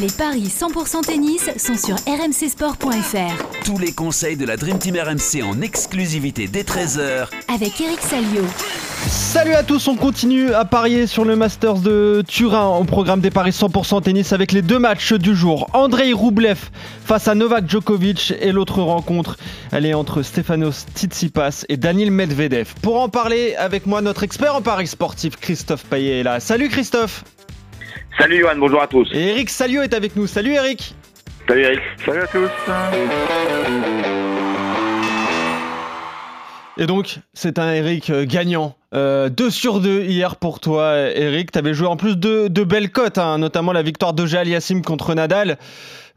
Les paris 100% tennis sont sur rmcsport.fr. Tous les conseils de la Dream Team RMC en exclusivité dès 13h Avec Eric Salio. Salut à tous, on continue à parier sur le Masters de Turin au programme des paris 100% tennis avec les deux matchs du jour. Andrei Roublev face à Novak Djokovic et l'autre rencontre, elle est entre Stefanos Tsitsipas et Daniel Medvedev. Pour en parler avec moi, notre expert en paris sportif Christophe Payet est là. Salut Christophe Salut Johan, bonjour à tous. Et Eric Salio est avec nous. Salut Eric Salut Eric. Salut à tous. Et donc, c'est un Eric euh, gagnant. 2 euh, sur 2 hier pour toi, Eric. Tu avais joué en plus de, de belles cotes, hein, notamment la victoire de Aliassim contre Nadal.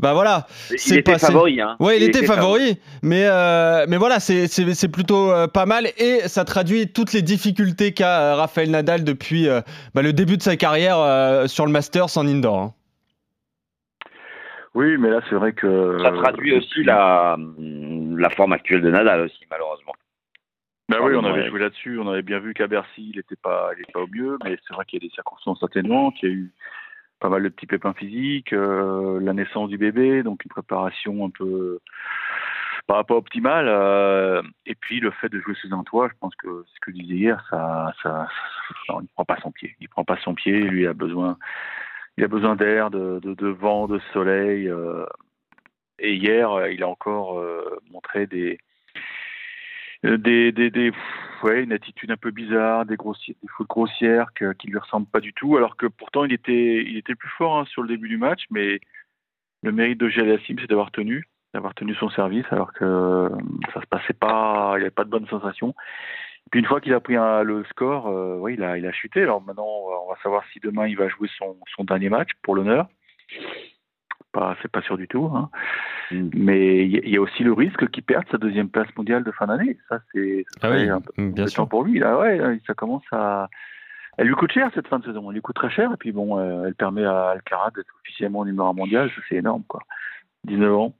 Bah voilà. Il était favori. Hein. Ouais, il, était, favori, Mais, euh, mais voilà, c'est plutôt pas mal et ça traduit toutes les difficultés qu'a Rafael Nadal depuis bah, le début de sa carrière sur le Masters en indoor. Hein. Oui, mais là, c'est vrai que. Ça traduit aussi la, la forme actuelle de Nadal aussi, malheureusement. Ben oui, on avait joué là-dessus. On avait bien vu qu'à Bercy, il n'était pas, il pas au mieux, mais c'est vrai qu'il y a des circonstances atténuantes. Il y a eu pas mal de petits pépins physiques, euh, la naissance du bébé, donc une préparation un peu pas, pas optimale. Euh, et puis le fait de jouer sous un toit, je pense que ce que je disais hier, ça, ça, ça, il prend pas son pied. Il prend pas son pied. Lui il a besoin, il a besoin d'air, de, de, de, vent, de soleil. Euh, et hier, il a encore montré des euh, des, des, des ouais, une attitude un peu bizarre, des, grossiers, des fautes grossières qui lui ressemblent pas du tout, alors que pourtant il était, il était plus fort hein, sur le début du match, mais le mérite de Sim, c'est d'avoir tenu, d'avoir tenu son service, alors que euh, ça se passait pas, il n'y avait pas de bonne sensation. Puis une fois qu'il a pris le score, euh, oui, il a, chuté. Alors maintenant, on va savoir si demain il va jouer son, son dernier match pour l'honneur pas, c'est pas sûr du tout. Hein. Mais il y, a aussi le risque qu'il perde sa deuxième place mondiale de fin d'année. Ça, c'est ah oui, un peu bien sûr. pour lui. Là, ouais, ça commence à. Elle lui coûte cher cette fin de saison. Elle lui coûte très cher. Et puis bon, euh, elle permet à Alcaraz d'être officiellement numéro un mondial. C'est énorme, quoi. 19 ans.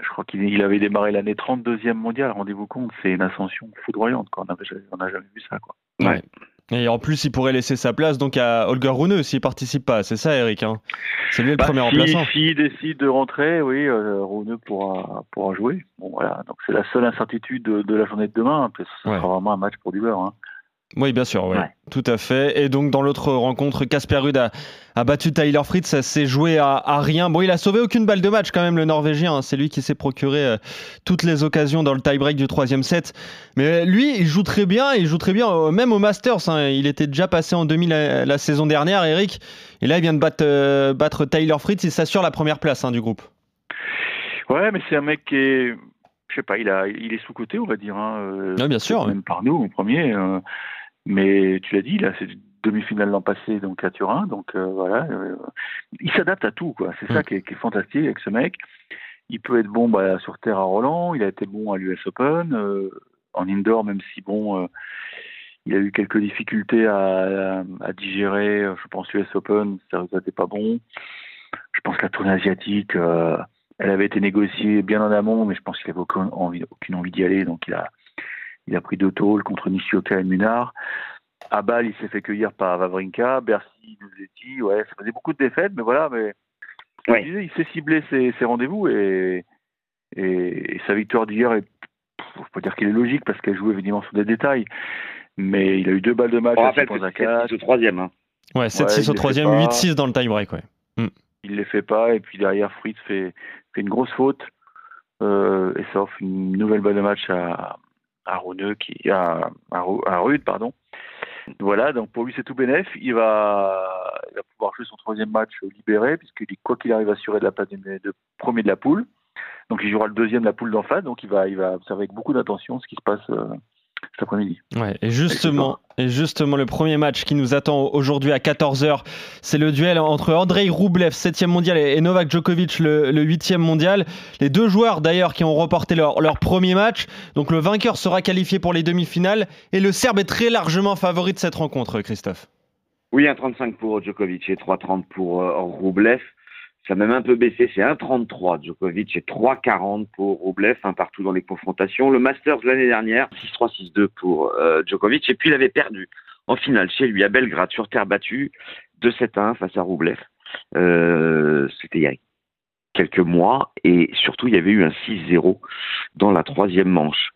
Je crois qu'il avait démarré l'année 32e mondiale. Rendez-vous compte, c'est une ascension foudroyante. Quoi. On n'a jamais vu ça. Quoi. Ouais. Et en plus, il pourrait laisser sa place donc à Holger Rune s'il participe pas. C'est ça, Eric. Hein c'est lui le bah, premier remplaçant. S'il décide de rentrer, oui, euh, Rune pourra, pourra jouer. Bon, voilà. Donc c'est la seule incertitude de, la journée de demain. Ce sera vraiment un match pour du beurre. Hein. Oui, bien sûr, ouais. tout à fait. Et donc, dans l'autre rencontre, Casper Ruud a, battu Tyler Fritz. Ça s'est joué à, rien. Bon, il a sauvé aucune balle de match, quand même, le Norvégien. Hein. C'est lui qui s'est procuré euh, toutes les occasions dans le tie-break du troisième set. Mais lui, il joue très bien. Il joue très bien, euh, même au Masters. Hein. Il était déjà passé en demi la, saison dernière, Eric. Et là, il vient de battre, euh, battre Tyler Fritz. Il s'assure la première place hein, du groupe. Ouais, mais c'est un mec qui est je sais pas, il, a, il est sous-côté, on va dire. Hein, bien sûr. Même par nous, en premier. Mais tu l'as dit, là, c'est demi-finale l'an passé, donc à Turin. Donc euh, voilà, euh, il s'adapte à tout, quoi. C'est ça mm. qui est, fantastique avec ce mec. Il peut être bon bah, sur terre à Roland, il a été bon à l'US Open, euh, en indoor, même si bon, il a eu quelques difficultés à, à, digérer. Je pense l'US Open, ça n'était pas bon. Je pense que la tournée asiatique, elle avait été négociée bien en amont, mais je pense qu'il n'avait aucune envie, aucune envie d'y aller, donc il a il a pris deux tôles contre Nishioka et Munard. À Bâle, il s'est fait cueillir par Vavrinka. Bercy, nous dit, ouais, ça faisait beaucoup de défaites, mais voilà, mais il s'est ciblé ses, rendez-vous et, et, sa victoire d'hier est, je peux dire qu'il est logique parce qu'elle jouait évidemment sur des détails, mais il a eu deux balles de match. On rappelle que c'est au troisième. Hein. Ouais, 7-6 au troisième, 8-6 dans le tie-break, ouais. Mm. Il les fait pas et puis derrière Fritz fait, fait une grosse faute euh, et ça offre une nouvelle balle de match à, à Runeux, qui à, à, Rude, pardon. Voilà, donc pour lui c'est tout bénef. Il va, pouvoir jouer son troisième match libéré, puisqu'il quoi qu'il arrive assurer de la place de, premier de la poule. Donc il jouera le deuxième de la poule d'en face, donc il va, il va observer avec beaucoup d'attention ce qui se passe euh, cet après-midi. Ouais, et justement, et justement, le premier match qui nous attend aujourd'hui à 14h, c'est le duel entre Andrei Roublev, 7e mondial, et Novak Djokovic, le, 8e mondial. Les deux joueurs d'ailleurs qui ont reporté leur, leur, premier match. Donc le vainqueur sera qualifié pour les demi-finales. Et le Serbe est très largement favori de cette rencontre, Christophe. Oui, 1,35 pour Djokovic et 3,30 pour euh, Roublev. Ça a même un peu baissé, c'est 1,33 Djokovic et 3,40 pour Roublev, un partout dans les confrontations. Le Masters l'année dernière, 6-3, 6-2 pour euh, Djokovic. Et puis il avait perdu en finale chez lui à Belgrade sur terre battue, 2-7-1 face à Roublev. C'était il quelques mois et surtout il y avait eu un 6-0 dans la troisième manche.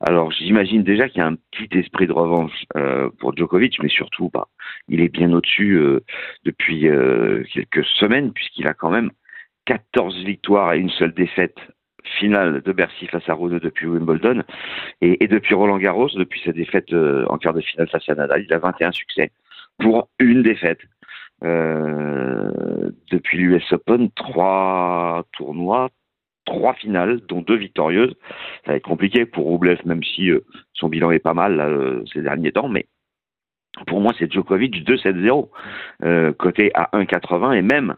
Alors j'imagine déjà qu'il y a un petit esprit de revanche euh, pour Djokovic, mais surtout bah, il est bien au-dessus euh, depuis euh, quelques semaines puisqu'il a quand même 14 victoires et une seule défaite finale de Bercy face à Rune depuis Wimbledon et, et, depuis Roland Garros, depuis sa défaite en quart de finale face à Nadal, il a 21 succès pour une défaite. Euh, depuis l'US Open, trois tournois, trois finales, dont deux victorieuses. Ça va être compliqué pour Roublev, même si euh, son bilan est pas mal euh, ces derniers temps, mais pour moi, c'est Djokovic 2-7-0, côté à 1,80 et même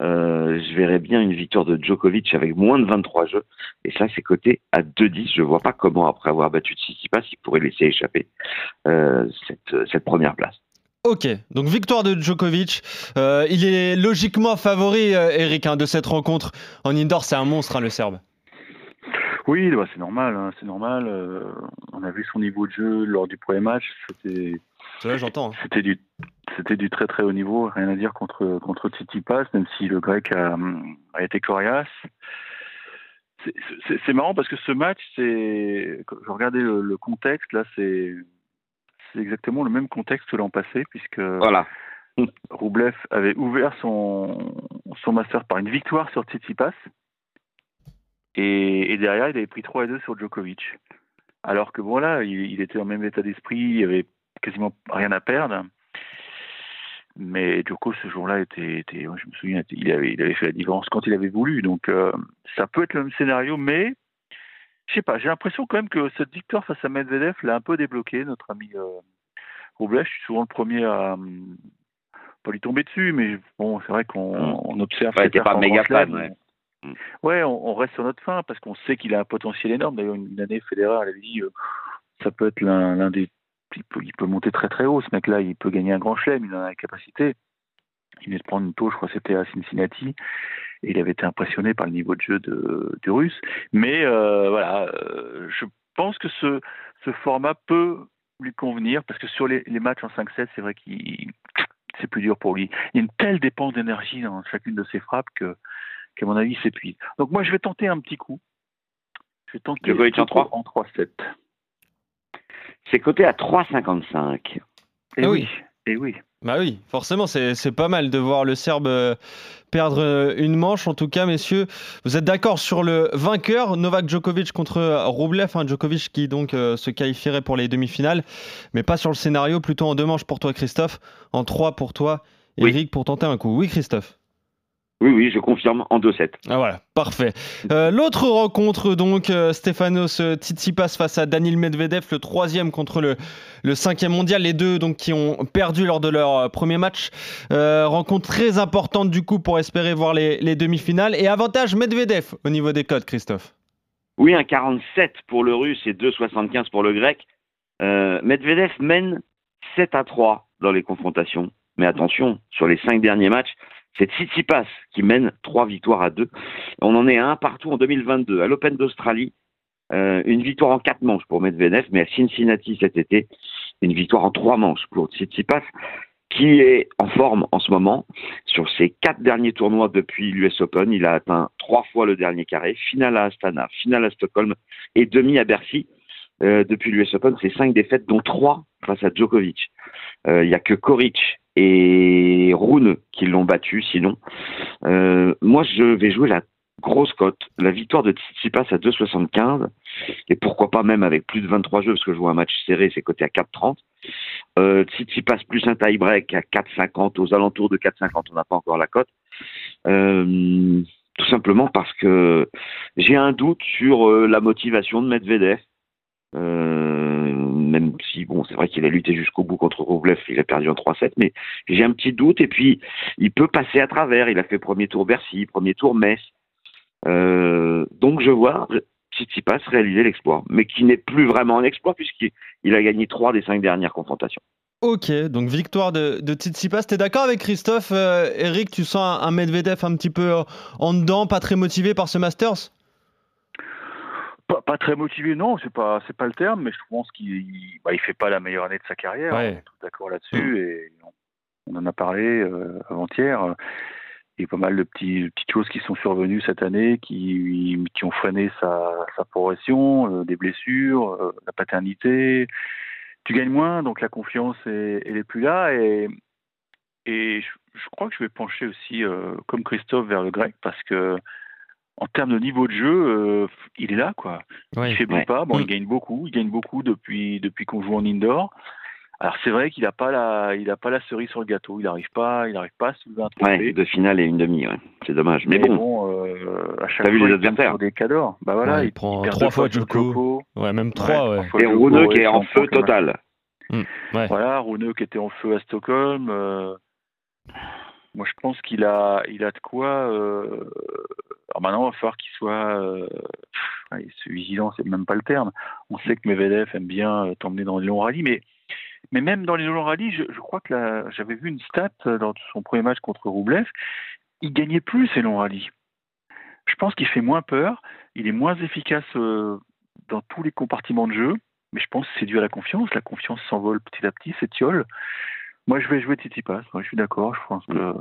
je verrais bien une victoire de Djokovic avec moins de 23 jeux. Et ça, c'est côté à 2-10. Je vois pas comment, après avoir battu Tsitsipas, il pourrait laisser échapper cette, cette première place. Ok, donc victoire de Djokovic. Euh, il est logiquement favori, euh, Eric, hein, de cette rencontre. En indoor, c'est un monstre, hein, le Serbe. Oui, bah, c'est normal, hein, c'est normal. Euh, on a vu son niveau de jeu lors du premier match. C'était, j'entends. C'était du, c'était du très très haut niveau. Rien à dire contre contre Tsitsipas, même si le Grec a, été coriace. C'est, marrant parce que ce match, c'est, je regardais le contexte là, c'est c'est exactement le même contexte que l'an passé, puisque voilà. Roublev avait ouvert son, son master par une victoire sur Tsitsipas. Et, et, derrière, il avait pris 3 et 2 sur Djokovic. Alors que bon, là, il, était dans le même état d'esprit, il avait quasiment rien à perdre. Mais Djoko, ce jour-là, était, était, je me souviens, il avait, il avait fait la différence quand il avait voulu. Donc, euh, ça peut être le même scénario, mais je sais pas, j'ai l'impression quand même que cette victoire face à Medvedev l'a un peu débloqué, notre ami euh, Je suis souvent le premier à pas lui tomber dessus, mais bon, c'est vrai qu'on mm. observe. Ouais, pas méga fan, ouais. Ouais, on, reste sur notre fin parce qu'on sait qu'il a un potentiel énorme. D'ailleurs, une, année, Federer avait dit euh, ça peut être l'un des. Il peut, il peut, monter très très haut, ce mec-là, il peut gagner un grand chelem, il en a la capacité. Il venait de prendre une touche, je crois que c'était à Cincinnati il avait été impressionné par le niveau de jeu de, du russe. Mais euh, voilà, euh, je pense que ce, ce format peut lui convenir parce que sur les, les matchs en 5-7, c'est vrai qu'il c'est plus dur pour lui. Il y a une telle dépense d'énergie dans chacune de ses frappes que qu'à mon avis, il s'épuise. Donc moi, je vais tenter un petit coup. Je vais tenter en 3 en 3-7. C'est coté à 3,55. Et eh oui. Et eh oui. Bah oui, forcément, c'est pas mal de voir le Serbe euh, perdre euh, une manche. En tout cas, messieurs, vous êtes d'accord sur le vainqueur, Novak Djokovic contre Rublev, hein, Djokovic qui donc euh, se qualifierait pour les demi-finales, mais pas sur le scénario, plutôt en deux manches pour toi, Christophe, en trois pour toi, Eric, pour tenter un coup. Oui, Christophe oui, oui, je confirme en 2-7. Ah voilà, parfait. Euh, l'autre rencontre, donc, euh, Stefanos Tsitsipas face à Daniil Medvedev, le troisième contre le, le cinquième mondial, les deux donc qui ont perdu lors de leur euh, premier match. rencontre très importante du coup pour espérer voir les, les demi-finales. Et avantage Medvedev au niveau des codes, Christophe. Oui, un 47 pour le russe et 2,75 pour le grec. Medvedev mène 7 à 3 dans les confrontations. Mais attention, sur les cinq derniers matchs, c'est Tsitsipas qui mène trois victoires à deux. On en est à un partout en 2022. À l'Open d'Australie, euh, une victoire en quatre manches pour Medvedev, mais à Cincinnati cet été, une victoire en trois manches pour Tsitsipas, qui est en forme en ce moment. Sur ses quatre derniers tournois depuis l'US Open, il a atteint trois fois le dernier carré, finale à Astana, finale à Stockholm et demi à Bercy. Euh, depuis l'US Open, c'est cinq défaites, dont trois face à Djokovic. Euh, il n'y a que Koric et Rune qui l'ont battu sinon. Euh, moi, je vais jouer la grosse cote, la victoire de Tsitsipas à 2,75 et pourquoi pas même avec plus de 23 jeux parce que je vois un match serré, c'est coté à 4,30. Euh, Tsitsipas plus un tie break à 4,50 aux alentours de 4,50, on n'a pas encore la cote. Euh, tout simplement parce que j'ai un doute sur euh, la motivation de Medvedev. Euh, bon, c'est vrai qu'il a lutté jusqu'au bout contre Roublev, il a perdu en 3-7, mais j'ai un petit doute et puis il peut passer à travers. Il a fait premier tour Bercy, premier tour Metz. Euh, donc je vois Tsitsipas réaliser l'exploit, mais qui n'est plus vraiment un exploit puisqu'il a gagné trois des cinq dernières confrontations. Ok, donc victoire de, de Tsitsipas. T'es d'accord avec Christophe euh, Eric, tu sens un, Medvedev un petit peu en dedans, pas très motivé par ce Masters? Pas, très motivé, non, c'est pas c'est pas le terme, mais je pense qu'il bah, il fait pas la meilleure année de sa carrière. On est d'accord là-dessus. Mm. Et on en a parlé avant-hier. Il y a pas mal de petits, petites choses qui sont survenues cette année qui, qui ont freiné sa, sa progression, des blessures, la paternité. Tu gagnes moins, donc la confiance est, elle est plus là. Et, et je, crois que je vais pencher aussi, comme Christophe, vers le grec parce que en termes de niveau de jeu, euh, il est là, quoi. Il Il faiblit pas. Bon, il mm. gagne beaucoup. Il gagne beaucoup depuis depuis qu'on joue en indoor. Alors c'est vrai qu'il n'a pas la, il a pas la cerise sur le gâteau. Il n'arrive pas, il n'arrive pas à soulever un trophée. Ouais, deux finales et une demi. Ouais. C'est dommage. Mais, bon, euh, à chaque fois, vu les adversaires des cadors. Bah voilà, il, prend trois fois Joko. Ouais, même trois. Ouais. Et Rouneux qui est en feu total. Mm. Voilà, Rouneux qui était en feu à Stockholm. Euh, moi, je pense qu'il a, il a de quoi. Euh, alors maintenant, il va falloir qu'il soit euh... vigilant, c'est même pas le terme. On sait que Medvedev aime bien euh, t'emmener dans les longs rallyes, mais, mais même dans les longs rallyes, je, crois que j'avais vu une stat euh, lors de son premier match contre Roublev, il gagnait plus ces longs rallyes. Je pense qu'il fait moins peur, il est moins efficace dans tous les compartiments de jeu, mais je pense que c'est dû à la confiance. La confiance s'envole petit à petit, c'est tiole. Moi, je vais jouer Tsitsipas. Moi, je suis d'accord. Je pense que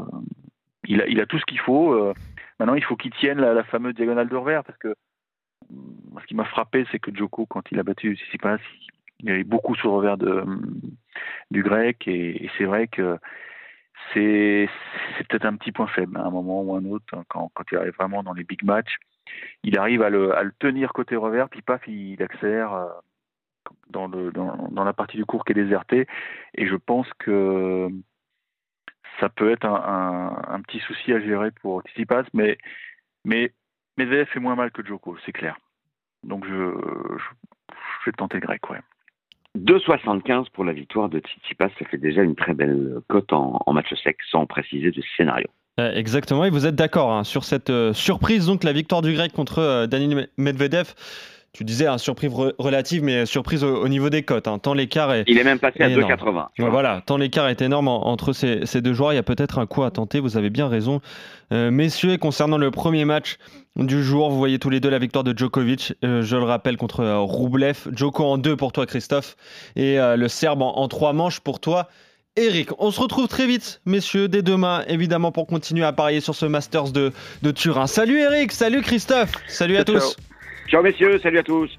il a, tout ce qu'il faut. Euh, maintenant, il faut qu'il tienne la, fameuse diagonale de revers parce que ce qui m'a frappé, c'est que Joko, quand il a battu Tsitsipas, il y avait beaucoup sur le revers du grec et, c'est vrai que c'est peut-être un petit point faible à un moment ou un autre hein, quand, il arrive vraiment dans les big matchs. Il arrive à le, tenir côté revers, puis paf, il accélère. Euh, dans, dans, la partie du cours qui est désertée. Et je pense que ça peut être un, petit souci à gérer pour Tsitsipas, mais, mais Medvedev fait moins mal que Djoko, c'est clair. Donc je, je, vais tenter le grec, ouais. 2,75 pour la victoire de Tsitsipas, ça fait déjà une très belle cote en, match sec, sans préciser de scénario. Euh, exactement, et vous êtes d'accord hein, sur cette euh, surprise, donc la victoire du grec contre euh, Daniel Medvedev tu disais un surprise relative, mais surprise au, niveau des cotes. Hein. Tant l'écart est. Il est même passé à 2,80. voilà, tant l'écart est énorme entre ces, deux joueurs. Il y a peut-être un coup à tenter. Vous avez bien raison, euh, messieurs. concernant le premier match du jour, vous voyez tous les deux la victoire de Djokovic. Euh, je le rappelle contre euh, Roublev. Djoko en deux pour toi, Christophe, et le Serbe en, trois manches pour toi. Eric, on se retrouve très vite, messieurs, dès demain, évidemment, pour continuer à parier sur ce Masters de, de Turin. Salut Eric, salut Christophe, salut à tous. Ciao messieurs, salut à tous.